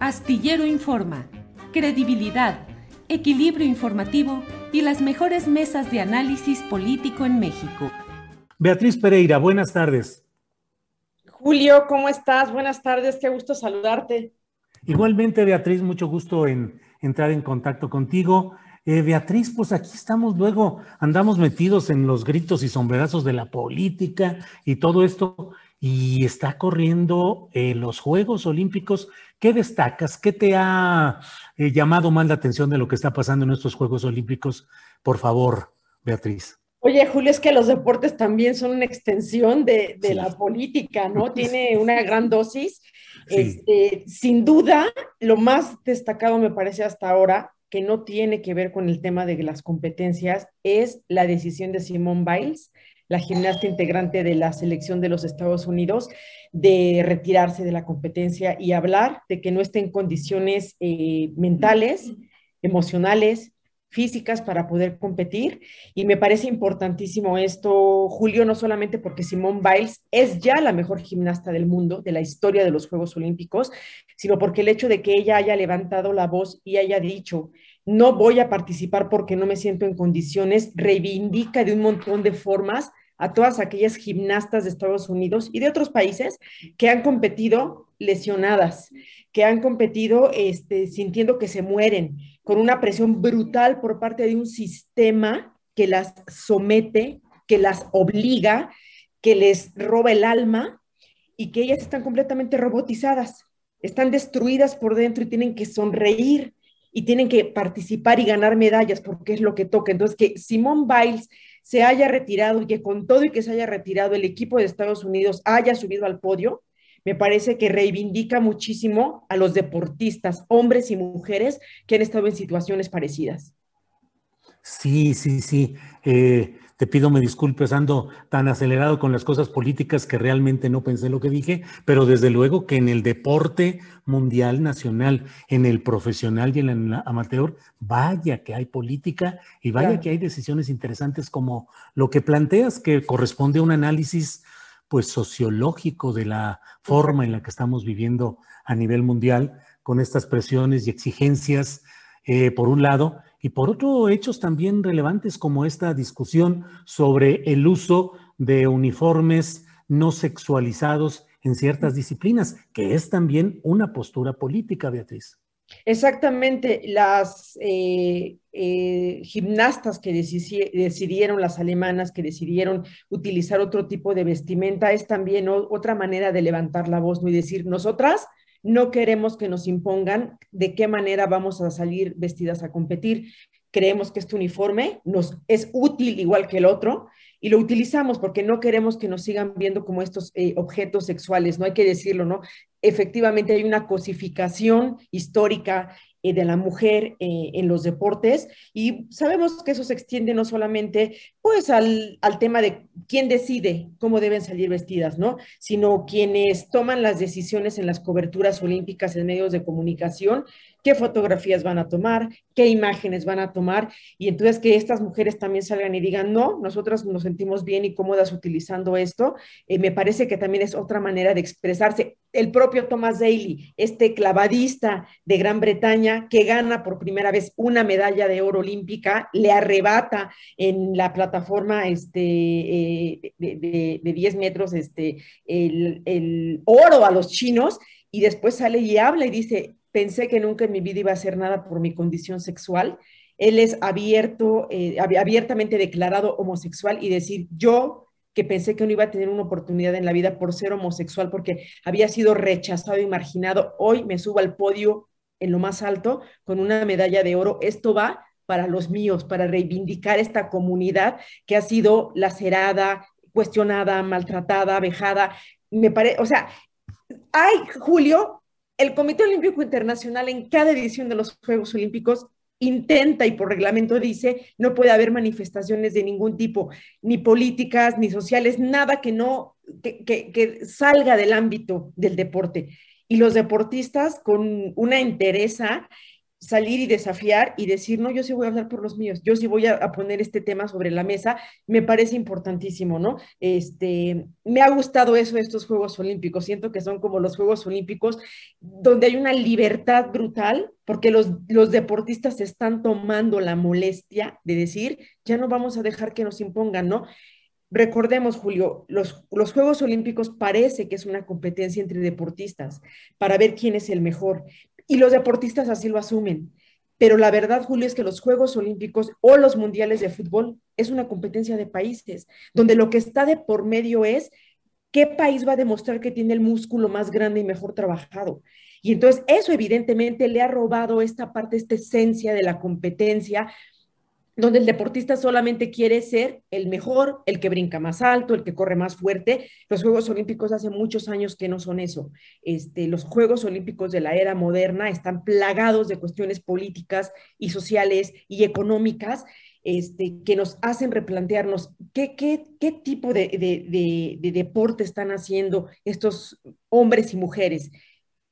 Astillero Informa, credibilidad, equilibrio informativo y las mejores mesas de análisis político en México. Beatriz Pereira, buenas tardes. Julio, ¿cómo estás? Buenas tardes, qué gusto saludarte. Igualmente, Beatriz, mucho gusto en entrar en contacto contigo. Eh, Beatriz, pues aquí estamos luego, andamos metidos en los gritos y sombrerazos de la política y todo esto, y está corriendo eh, los Juegos Olímpicos. ¿Qué destacas? ¿Qué te ha eh, llamado más la atención de lo que está pasando en estos Juegos Olímpicos? Por favor, Beatriz. Oye, Julio, es que los deportes también son una extensión de, la política, ¿no? Tiene una gran dosis. Este, sin duda, lo más destacado me parece hasta ahora, que no tiene que ver con el tema de las competencias, es la decisión de Simone Biles, la gimnasta integrante de la selección de los Estados Unidos, de retirarse de la competencia y hablar de que no está en condiciones eh, mentales, emocionales, físicas para poder competir. Y me parece importantísimo esto, Julio, no solamente porque Simone Biles es ya la mejor gimnasta del mundo, de la historia de los Juegos Olímpicos, sino porque el hecho de que ella haya levantado la voz y haya dicho, no voy a participar porque no me siento en condiciones, reivindica de un montón de formas a todas aquellas gimnastas de Estados Unidos y de otros países que han competido lesionadas, que han competido este, sintiendo que se mueren, con una presión brutal por parte de un sistema que las somete, que las obliga, que les roba el alma y que ellas están completamente robotizadas, están destruidas por dentro y tienen que sonreír y tienen que participar y ganar medallas porque es lo que toca. Entonces, que Simone Biles se haya retirado y que con todo y que se haya retirado el equipo de Estados Unidos haya subido al podio, me parece que reivindica muchísimo a los deportistas, hombres y mujeres que han estado en situaciones parecidas. Sí, sí, sí. Eh, te pido me disculpes, ando tan acelerado con las cosas políticas que realmente no pensé lo que dije, pero desde luego que en el deporte mundial, nacional, en el profesional y en el amateur, vaya que hay política y vaya que hay decisiones interesantes como lo que planteas, que corresponde a un análisis pues sociológico de la forma en la que estamos viviendo a nivel mundial con estas presiones y exigencias, eh, por un lado, y por otro, hechos también relevantes como esta discusión sobre el uso de uniformes no sexualizados en ciertas disciplinas, que es también una postura política, Beatriz. Exactamente, las eh, eh, gimnastas que decidieron, las alemanas que decidieron utilizar otro tipo de vestimenta, es también otra manera de levantar la voz ¿no? y decir, nosotras no queremos que nos impongan de qué manera vamos a salir vestidas a competir. Creemos que este uniforme nos es útil igual que el otro y lo utilizamos porque no queremos que nos sigan viendo como estos eh, objetos sexuales, no hay que decirlo, ¿no? Efectivamente hay una cosificación histórica de la mujer eh, en los deportes y sabemos que eso se extiende no solamente pues al, al, tema de quién decide cómo deben salir vestidas, ¿no? Sino quienes toman las decisiones en las coberturas olímpicas en medios de comunicación qué fotografías van a tomar, qué imágenes van a tomar, y entonces que estas mujeres también salgan y digan, no, nosotras nos sentimos bien y cómodas utilizando esto, eh, me parece que también es otra manera de expresarse. El propio Thomas Daly, este clavadista de Gran Bretaña que gana por primera vez una medalla de oro olímpica, le arrebata en la plataforma este, eh, de, 10 metros este, el, el oro a los chinos y después sale y habla y dice, pensé que nunca en mi vida iba a hacer nada por mi condición sexual. Él es abierto, eh, abiertamente declarado homosexual y decir, yo que pensé que no iba a tener una oportunidad en la vida por ser homosexual, porque había sido rechazado y marginado. Hoy me subo al podio en lo más alto con una medalla de oro. Esto va para los míos, para reivindicar esta comunidad que ha sido lacerada, cuestionada, maltratada, vejada. Me parece, o sea, hay, Julio, el Comité Olímpico Internacional en cada edición de los Juegos Olímpicos intenta y por reglamento dice, no puede haber manifestaciones de ningún tipo, ni políticas, ni sociales, nada que no, que, que salga del ámbito del deporte. Y los deportistas con una entereza salir y desafiar y decir, no, yo sí voy a hablar por los míos, yo sí voy a, poner este tema sobre la mesa, me parece importantísimo, ¿no? Este, me ha gustado eso estos Juegos Olímpicos, siento que son como los Juegos Olímpicos donde hay una libertad brutal, porque los, los deportistas están tomando la molestia de decir, ya no vamos a dejar que nos impongan, ¿no? Recordemos, Julio, los, los, Juegos Olímpicos parece que es una competencia entre deportistas para ver quién es el mejor, y los deportistas así lo asumen. Pero la verdad, Julio, es que los Juegos Olímpicos o los Mundiales de Fútbol es una competencia de países, donde lo que está de por medio es qué país va a demostrar que tiene el músculo más grande y mejor trabajado. Y entonces eso evidentemente le ha robado esta parte, esta esencia de la competencia donde el deportista solamente quiere ser el mejor, el que brinca más alto, el que corre más fuerte. Los Juegos Olímpicos hace muchos años que no son eso. Este, los Juegos Olímpicos de la era moderna están plagados de cuestiones políticas y sociales y económicas este, que nos hacen replantearnos qué, qué, qué tipo de, de, de deporte están haciendo estos hombres y mujeres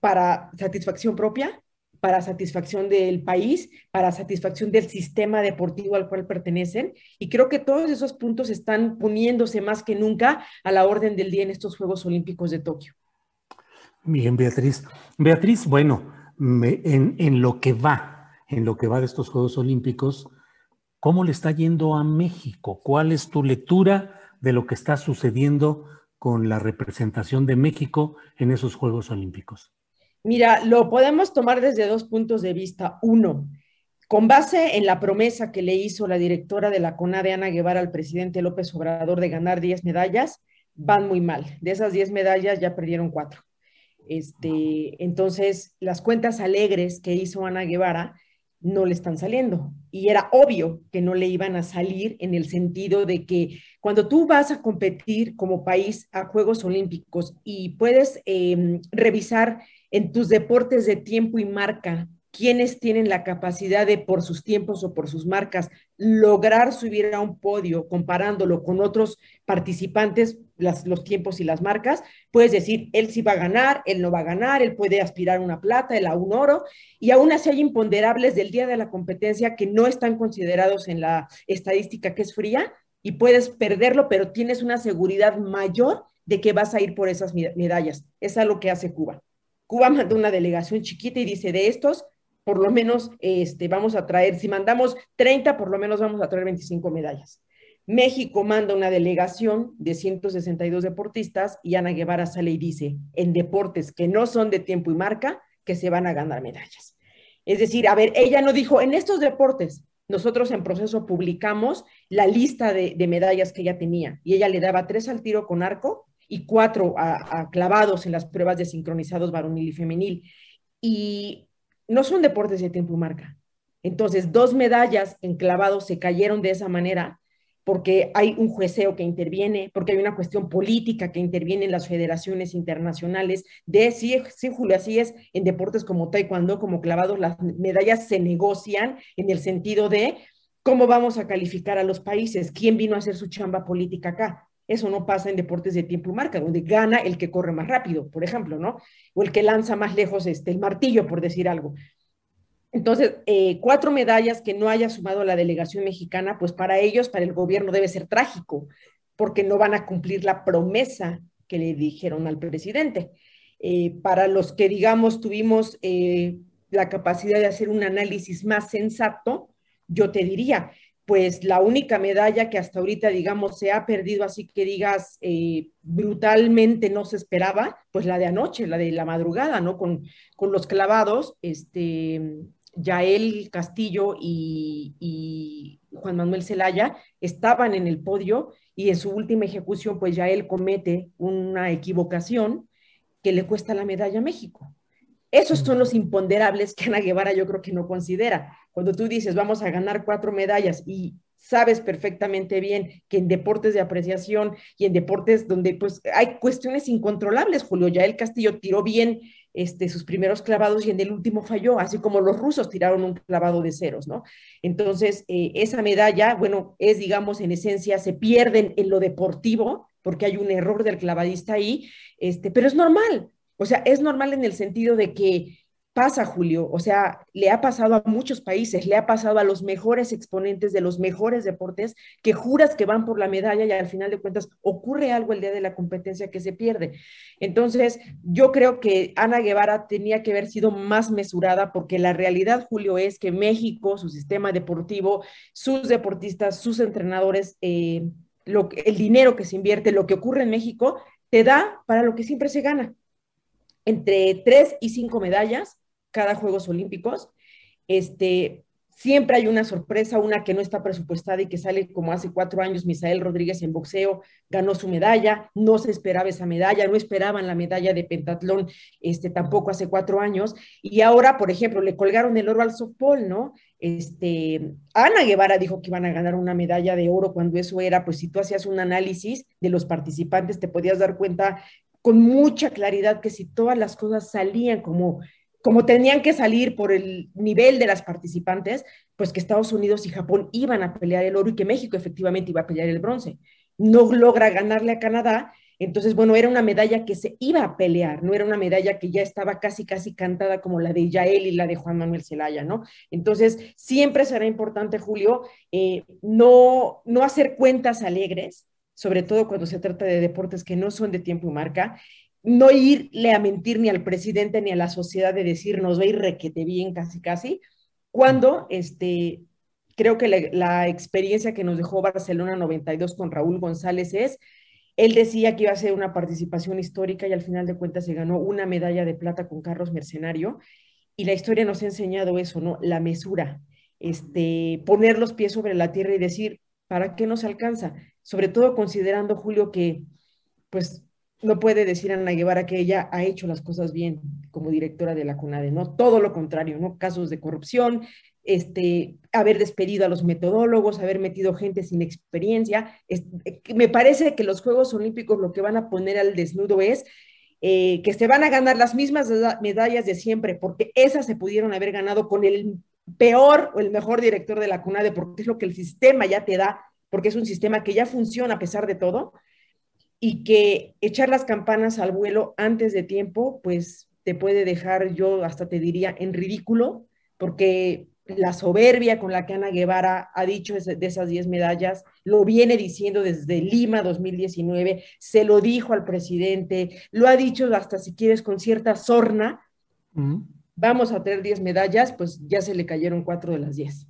para satisfacción propia para satisfacción del país, para satisfacción del sistema deportivo al cual pertenecen. Y creo que todos esos puntos están poniéndose más que nunca a la orden del día en estos Juegos Olímpicos de Tokio. Bien, Beatriz. Beatriz, bueno, en, en lo que va, en lo que va de estos Juegos Olímpicos, ¿cómo le está yendo a México? ¿Cuál es tu lectura de lo que está sucediendo con la representación de México en esos Juegos Olímpicos? Mira, lo podemos tomar desde dos puntos de vista. Uno, con base en la promesa que le hizo la directora de la CONADE, Ana Guevara, al presidente López Obrador de ganar 10 medallas, van muy mal. De esas 10 medallas ya perdieron cuatro. Este, entonces, las cuentas alegres que hizo Ana Guevara no le están saliendo. Y era obvio que no le iban a salir en el sentido de que cuando tú vas a competir como país a Juegos Olímpicos y puedes em, revisar en tus deportes de tiempo y marca, quienes tienen la capacidad de, por sus tiempos o por sus marcas, lograr subir a un podio comparándolo con otros participantes, los tiempos y las marcas, puedes decir, él sí va a ganar, él no va a ganar, él puede aspirar a una plata, él a un oro, y aún así hay imponderables del día de la competencia que no están considerados en la estadística que es fría y puedes perderlo, pero tienes una seguridad mayor de que vas a ir por esas medallas. Es lo que hace Cuba. Cuba mandó una delegación chiquita y dice, de estos, por lo menos este, vamos a traer, si mandamos 30, por lo menos vamos a traer 25 medallas. México manda una delegación de 162 deportistas y Ana Guevara sale y dice, en deportes que no son de tiempo y marca, que se van a ganar medallas. Es decir, a ver, ella no dijo, en estos deportes, nosotros en proceso publicamos la lista de, de medallas que ella tenía y ella le daba tres al tiro con arco y cuatro a, clavados en las pruebas de sincronizados varonil y femenil. Y no son deportes de tiempo y marca. Entonces, dos medallas en clavados se cayeron de esa manera porque hay un jueceo que interviene, porque hay una cuestión política que interviene en las federaciones internacionales. De sí, sí, Julio, así es, en deportes como taekwondo, como clavados, las medallas se negocian en el sentido de cómo vamos a calificar a los países, quién vino a hacer su chamba política acá. Eso no pasa en deportes de tiempo y marca, donde gana el que corre más rápido, por ejemplo, ¿no? O el que lanza más lejos este, el martillo, por decir algo. Entonces, eh, cuatro medallas que no haya sumado la delegación mexicana, pues para ellos, para el gobierno debe ser trágico, porque no van a cumplir la promesa que le dijeron al presidente. eh, para los que, digamos, tuvimos eh, la capacidad de hacer un análisis más sensato, yo te diría, pues la única medalla que hasta ahorita, digamos, se ha perdido, así que digas, eh, brutalmente no se esperaba, pues la de anoche, la de la madrugada, ¿no? Con, con los clavados, este, Yael Castillo y, y Juan Manuel Zelaya estaban en el podio y en su última ejecución, pues Yael comete una equivocación que le cuesta la medalla a México. Esos son los imponderables que Ana Guevara yo creo que no considera. Cuando tú dices, vamos a ganar cuatro medallas y sabes perfectamente bien que en deportes de apreciación y en deportes donde pues hay cuestiones incontrolables, Julio, ya el Castillo tiró bien este, sus primeros clavados y en el último falló, así como los rusos tiraron un clavado de ceros, ¿no? Entonces, eh, esa medalla, bueno, es, digamos, en esencia, se pierden en lo deportivo, porque hay un error del clavadista ahí, este, pero es normal, o sea, es normal en el sentido de que pasa, Julio, o sea, le ha pasado a muchos países, le ha pasado a los mejores exponentes de los mejores deportes que juras que van por la medalla y al final de cuentas ocurre algo el día de la competencia que se pierde. Entonces, yo creo que Ana Guevara tenía que haber sido más mesurada porque la realidad, Julio, es que México, su sistema deportivo, sus deportistas, sus entrenadores, eh, el dinero que se invierte, lo que ocurre en México, te da para lo que siempre se gana entre tres y cinco medallas cada Juegos Olímpicos. Este, siempre hay una sorpresa, una que no está presupuestada y que sale como hace cuatro años, Misael Rodríguez en boxeo ganó su medalla, no se esperaba esa medalla, no esperaban la medalla de pentatlón este, tampoco hace cuatro años, y ahora, por ejemplo, le colgaron el oro al softball, ¿no? Este, Ana Guevara dijo que iban a ganar una medalla de oro cuando eso era, pues si tú hacías un análisis de los participantes, te podías dar cuenta con mucha claridad que si todas las cosas salían como, como tenían que salir por el nivel de las participantes, pues que Estados Unidos y Japón iban a pelear el oro y que México efectivamente iba a pelear el bronce. No logra ganarle a Canadá, entonces, bueno, era una medalla que se iba a pelear, no era una medalla que ya estaba casi, casi cantada como la de Yael y la de Juan Manuel Zelaya, ¿no? Entonces, siempre será importante, Julio, eh, no, no hacer cuentas alegres, sobre todo cuando se trata de deportes que no son de tiempo y marca, no irle a mentir ni al presidente ni a la sociedad de decir nos a ir requete bien casi casi, cuando este, creo que la, la, experiencia que nos dejó Barcelona 92 con Raúl González es, él decía que iba a ser una participación histórica y al final de cuentas se ganó una medalla de plata con Carlos Mercenario y la historia nos ha enseñado eso, ¿no? La mesura, este, poner los pies sobre la tierra y decir, ¿para qué nos alcanza? sobre todo considerando, Julio, que pues no puede decir Ana Guevara que ella ha hecho las cosas bien como directora de la CUNADE, ¿no? Todo lo contrario, ¿no? Casos de corrupción, este, haber despedido a los metodólogos, haber metido gente sin experiencia. me parece que los Juegos Olímpicos lo que van a poner al desnudo es eh, que se van a ganar las mismas medallas de siempre, porque esas se pudieron haber ganado con el peor o el mejor director de la CUNADE, porque es lo que el sistema ya te da porque es un sistema que ya funciona a pesar de todo y que echar las campanas al vuelo antes de tiempo, pues te puede dejar, yo hasta te diría, en ridículo, porque la soberbia con la que Ana Guevara ha dicho de esas 10 medallas, lo viene diciendo desde Lima 2019, se lo dijo al presidente, lo ha dicho hasta si quieres con cierta sorna, vamos a tener 10 medallas, pues ya se le cayeron cuatro de las 10.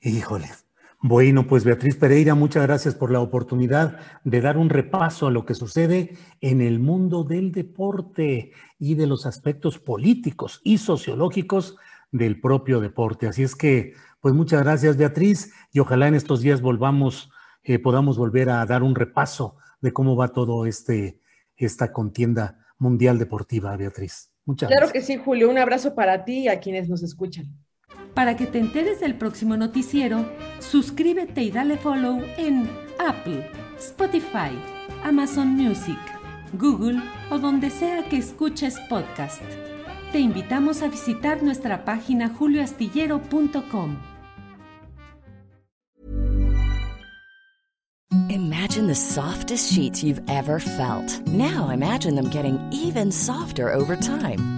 Híjole, bueno, pues Beatriz Pereira, muchas gracias por la oportunidad de dar un repaso a lo que sucede en el mundo del deporte y de los aspectos políticos y sociológicos del propio deporte. Así es que, pues muchas gracias Beatriz y ojalá en estos días volvamos, eh, podamos volver a dar un repaso de cómo va todo este, esta contienda mundial deportiva, Beatriz. Muchas claro que sí, Julio. Un abrazo para ti y a quienes nos escuchan. Para que te enteres del próximo noticiero, suscríbete y dale follow en Apple, Spotify, Amazon Music, Google o donde sea que escuches podcast. Te invitamos a visitar nuestra página julioastillero.com. Imagine the softest sheets you've ever felt. Now imagine them getting even softer over time.